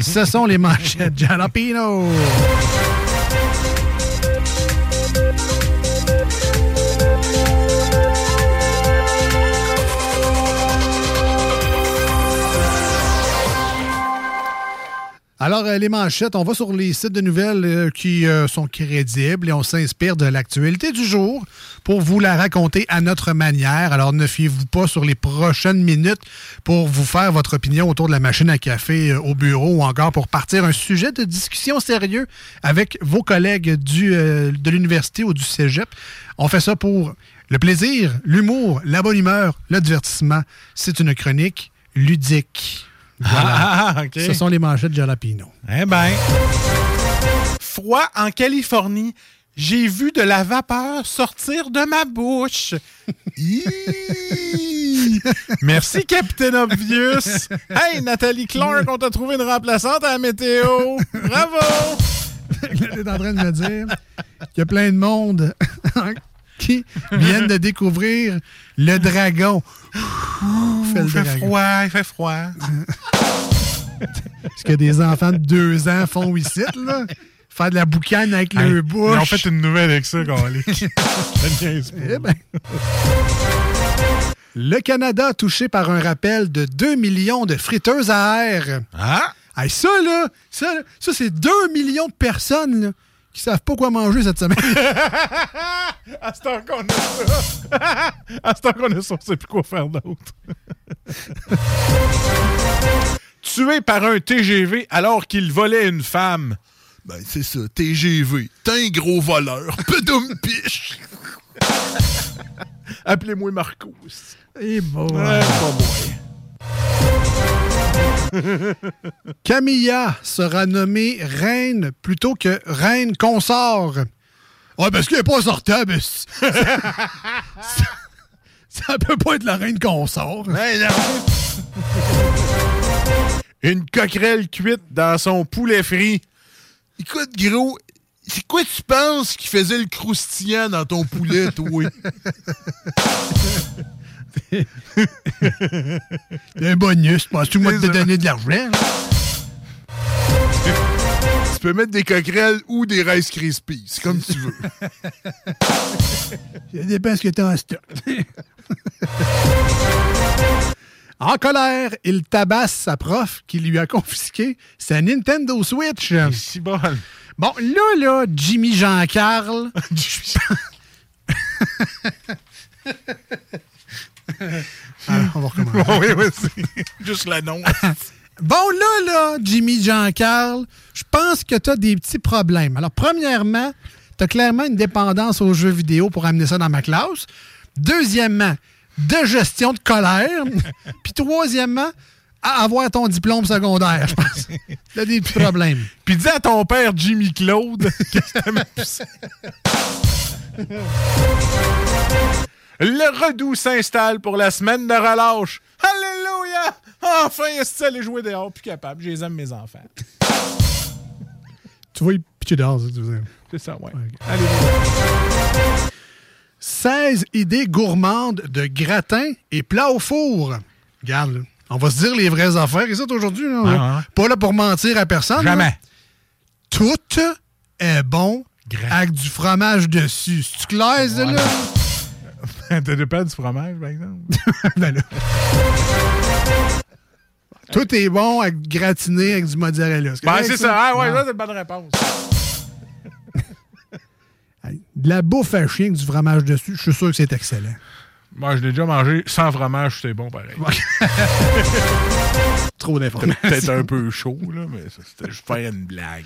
Ce sont les manchettes Jalapino. Alors, euh, les manchettes, on va sur les sites de nouvelles euh, qui euh, sont crédibles et on s'inspire de l'actualité du jour pour vous la raconter à notre manière. Alors, ne fiez-vous pas sur les prochaines minutes pour vous faire votre opinion autour de la machine à café au bureau ou encore pour partir un sujet de discussion sérieux avec vos collègues de l'université ou du cégep. On fait ça pour le plaisir, l'humour, la bonne humeur, le divertissement. C'est une chronique ludique. Voilà. Ah, OK. Ce sont les manchettes Jalapino. Eh ben. Froid en Californie. J'ai vu de la vapeur sortir de ma bouche. Merci, Captain Obvious. Hey, Nathalie Clark, on t'a trouvé une remplaçante à la météo. Bravo! Tu es en train de me dire qu'il y a plein de monde qui viennent de découvrir le dragon. Fait Il fait dragon. froid, il fait froid. Ce que des enfants de deux ans font ici, là. Faire de la boucane avec Hey, le Ils bouche. ont fait une nouvelle avec ça, pas. Eh ben. Le Canada touché par un rappel de 2 millions de friteuses à air. Ah! Hey, ça, là, ça, là, ça c'est 2 millions de personnes là, qui savent pas quoi manger cette semaine. À ce temps qu'on a ça. à ce temps qu'on a ça, on sait plus quoi faire d'autre. Tué par un TGV alors qu'il volait une femme. Ben, c'est ça, TGV. T'es un gros voleur. Pedoum piche. Appelez-moi Marcos. Eh bon. Ouais, pas moi. Camilla sera nommée reine plutôt que reine consort. Ouais, parce qu'elle n'est pas sortable. ça, ça peut pas être la reine consort. Ben. Une coquerelle cuite dans son poulet frit. Écoute, gros, c'est quoi tu penses qui faisait le croustillant dans ton poulet, toi? Un bonus. Penses-tu moi de te donner de l'argent? tu peux mettre des coquerelles ou des Rice Krispies. C'est comme tu veux. Ça dépend ce que tu as en stock. en colère, il tabasse sa prof qui lui a confisqué sa Nintendo Switch. Si bon. Bon, là, là, Jimmy Jean-Carl. Alors, on va recommencer. Oui, oui, c'est juste l'annonce. Bon, là, là, Jimmy Jean-Carl, je pense que tu as des petits problèmes. Alors, premièrement, tu as clairement une dépendance aux jeux vidéo pour amener ça dans ma classe. Deuxièmement, de gestion de colère. Puis troisièmement, à avoir ton diplôme secondaire, je pense. Tu as des petits problèmes. Puis dis à ton père Jimmy Claude que. Le redoux s'installe pour la semaine de relâche. Alléluia! Enfin, est-ce aller jouer dehors? Plus capable. Je les aime, mes enfants. Tu vois, pitcher dehors, tu veux dire. C'est ça, ouais. 16 idées gourmandes de gratin et plats au four. Regarde, là, on va se dire les vraies affaires. Et ça, aujourd'hui, Ouais, hein? ouais. pas là pour mentir à personne. là. Jamais. Tout est bon avec du fromage dessus. C'est clair, là? T'as dépend du fromage, par exemple? ben là. Tout est bon à gratiner avec du mozzarella. Ben, c'est ça? Ah, ouais, ça, c'est une bonne réponse. De la bouffe à chien avec du fromage dessus, je suis sûr que c'est excellent. Moi, je l'ai déjà mangé sans fromage, c'est bon pareil. Trop d'informations. Peut-être un peu chaud, là, mais c'était juste faire une blague.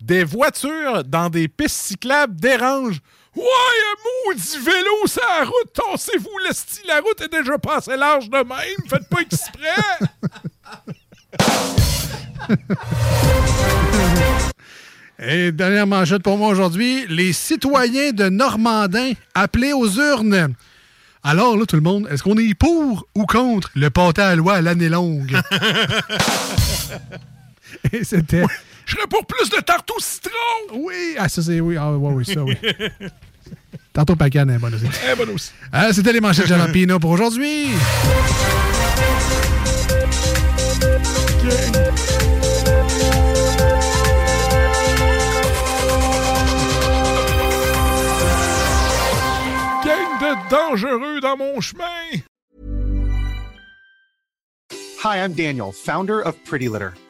des voitures dans des pistes cyclables dérangent. Ouais, un maudit vélo sur la route, tassez-vous, le style, la route est déjà pas assez large de même, faites pas exprès! Et dernière manchette pour moi aujourd'hui, les citoyens de Normandin appelés aux urnes. Alors là, tout le monde, est-ce qu'on est pour ou contre le pâté à loi à l'année longue? Et c'était... Je serais pour plus de tarte au citron! Oui! Ah, ça, c'est... Oui, ah, ouais, oui, ça, oui. Tantôt Pacane est bonne aussi. Eh, bonne aussi. Ah, c'était les manchettes Jalapino pour aujourd'hui. Gang de dangereux dans mon chemin! Hi, I'm Daniel, founder of Pretty Litter.